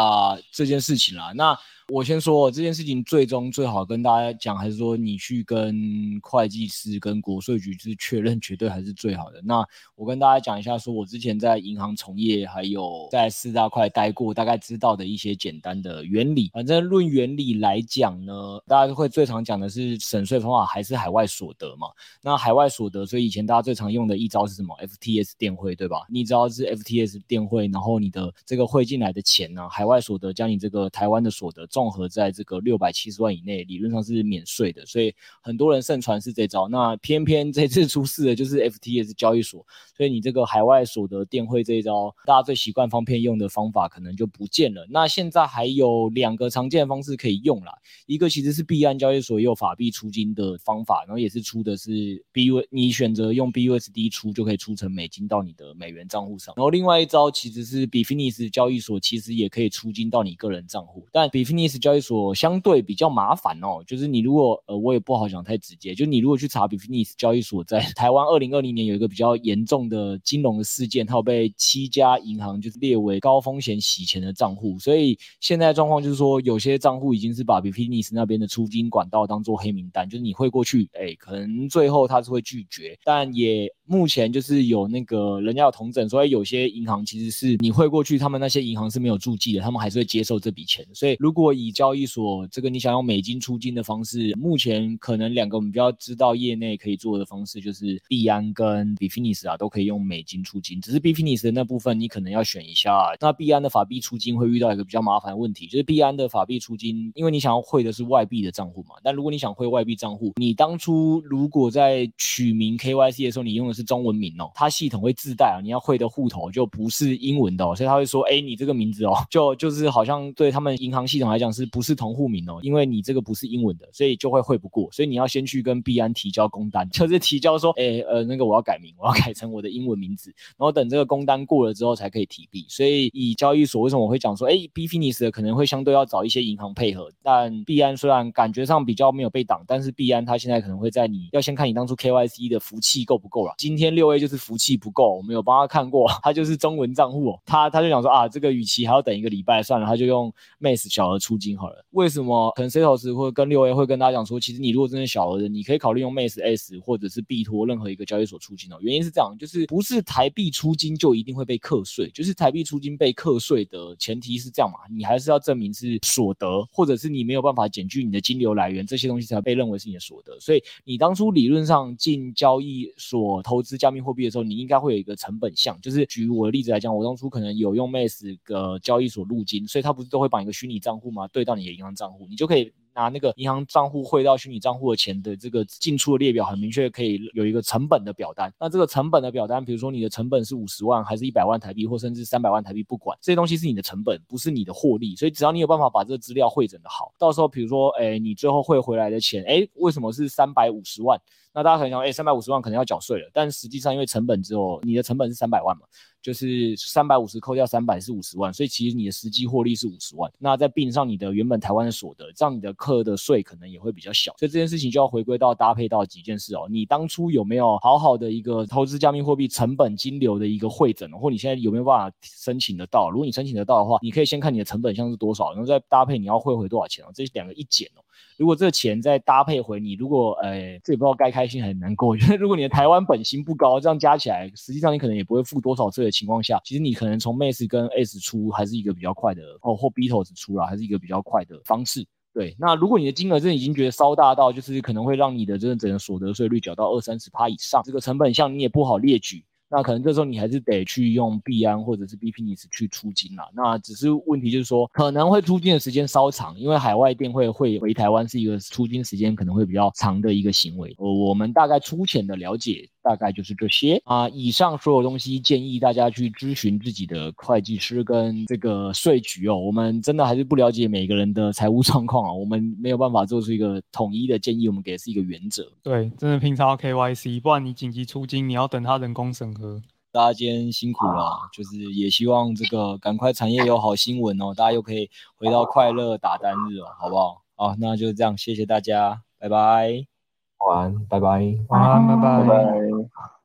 这件事情啦。那我先说这件事情，最终最好跟大家讲，还是说你去跟会计师、跟国税局是确认，绝对还是最好的。那我跟大家讲一下，说我之前在银行从业，还有在四大块待过，大概知道的一些简单的原理。反正论原理来讲呢，大家会最常讲的是省税方法还是海外所得嘛。那海外所得，所以以前大家最常用的一招是什么？FTS 电汇，对吧？你只要是 FTS 电汇，然后你的这个汇进来的钱呢，海外所得加你这个台湾的所得。综合在这个六百七十万以内，理论上是免税的，所以很多人盛传是这招。那偏偏这次出事的就是 FTS 交易所，所以你这个海外所得电汇这一招，大家最习惯方便用的方法可能就不见了。那现在还有两个常见方式可以用啦，一个其实是币安交易所也有法币出金的方法，然后也是出的是 BU，你选择用 BUSD 出就可以出成美金到你的美元账户上。然后另外一招其实是 Bifini 交易所，其实也可以出金到你个人账户，但交易所相对比较麻烦哦，就是你如果呃，我也不好讲太直接，就你如果去查 Bitfinex 交易所，在 台湾二零二零年有一个比较严重的金融的事件，它有被七家银行就是列为高风险洗钱的账户，所以现在状况就是说，有些账户已经是把 Bitfinex 那边的出金管道当做黑名单，就是你汇过去，哎，可能最后他是会拒绝，但也目前就是有那个人家有同整，所以有些银行其实是你汇过去，他们那些银行是没有注记的，他们还是会接受这笔钱，所以如果以交易所这个你想用美金出金的方式，目前可能两个我们比较知道业内可以做的方式，就是币安跟 Bifini 啊，都可以用美金出金。只是 Bifini 的那部分你可能要选一下。那币安的法币出金会遇到一个比较麻烦的问题，就是币安的法币出金，因为你想要汇的是外币的账户嘛。但如果你想汇外币账户，你当初如果在取名 KYC 的时候，你用的是是中文名哦，它系统会自带啊，你要汇的户头就不是英文的哦，所以他会说，哎，你这个名字哦，就就是好像对他们银行系统来讲是不是同户名哦？因为你这个不是英文的，所以就会汇不过，所以你要先去跟币安提交工单，就是提交说，哎，呃，那个我要改名，我要改成我的英文名字，然后等这个工单过了之后才可以提币。所以以交易所为什么我会讲说，哎，Bitfinex 可能会相对要找一些银行配合，但币安虽然感觉上比较没有被挡，但是币安它现在可能会在你要先看你当初 KYC 的福气够不够了。今天六 A 就是福气不够，我们有帮他看过，他就是中文账户哦，他他就想说啊，这个与其还要等一个礼拜，算了，他就用 Max 小额出金好了。为什么？可能 Setos 或者跟六 A 会跟大家讲说，其实你如果真的小额的，你可以考虑用 Max S 或者是币托任何一个交易所出金哦。原因是这样，就是不是台币出金就一定会被课税，就是台币出金被课税的前提是这样嘛，你还是要证明是所得，或者是你没有办法减去你的金流来源，这些东西才被认为是你的所得。所以你当初理论上进交易所投投资加密货币的时候，你应该会有一个成本项，就是举我的例子来讲，我当初可能有用 Mace 的交易所入金，所以他不是都会把一个虚拟账户吗？对到你的银行账户，你就可以。拿那个银行账户汇到虚拟账户的钱的这个进出的列表，很明确可以有一个成本的表单。那这个成本的表单，比如说你的成本是五十万，还是一百万台币，或甚至三百万台币，不管这些东西是你的成本，不是你的获利。所以只要你有办法把这个资料汇整的好，到时候比如说，哎，你最后汇回来的钱，哎，为什么是三百五十万？那大家可能想，哎，三百五十万可能要缴税了，但实际上因为成本只有你的成本是三百万嘛，就是三百五十扣掉三百是五十万，所以其实你的实际获利是五十万。那再并上你的原本台湾的所得，这样你的课的税可能也会比较小。所以这件事情就要回归到搭配到几件事哦，你当初有没有好好的一个投资加密货币成本金流的一个会诊，或你现在有没有办法申请得到？如果你申请得到的话，你可以先看你的成本项是多少，然后再搭配你要汇回多少钱哦，这两个一减哦。如果这个钱再搭配回你，如果呃，这也不知道该开心还是难过，因 为如果你的台湾本薪不高，这样加起来，实际上你可能也不会付多少这个钱情况下，其实你可能从 Mace 跟 S 出还是一个比较快的哦，或 Beatles 出了，还是一个比较快的方式。对，那如果你的金额真的已经觉得稍大到，就是可能会让你的这个整个所得税率缴到二三十趴以上，这个成本项你也不好列举。那可能这时候你还是得去用币安或者是 Bpinx 去出金啦。那只是问题就是说，可能会出金的时间稍长，因为海外电汇会回台湾是一个出金时间可能会比较长的一个行为。我我们大概粗浅的了解。大概就是这些啊，以上所有东西建议大家去咨询自己的会计师跟这个税局哦。我们真的还是不了解每个人的财务状况啊，我们没有办法做出一个统一的建议，我们给的是一个原则。对，真的平常要 KYC，不然你紧急出金，你要等他人工审核。大家今天辛苦了，就是也希望这个赶快产业有好新闻哦，大家又可以回到快乐打单日哦，好不好？好，那就这样，谢谢大家，拜拜。晚安，拜拜。晚安，拜拜。拜拜。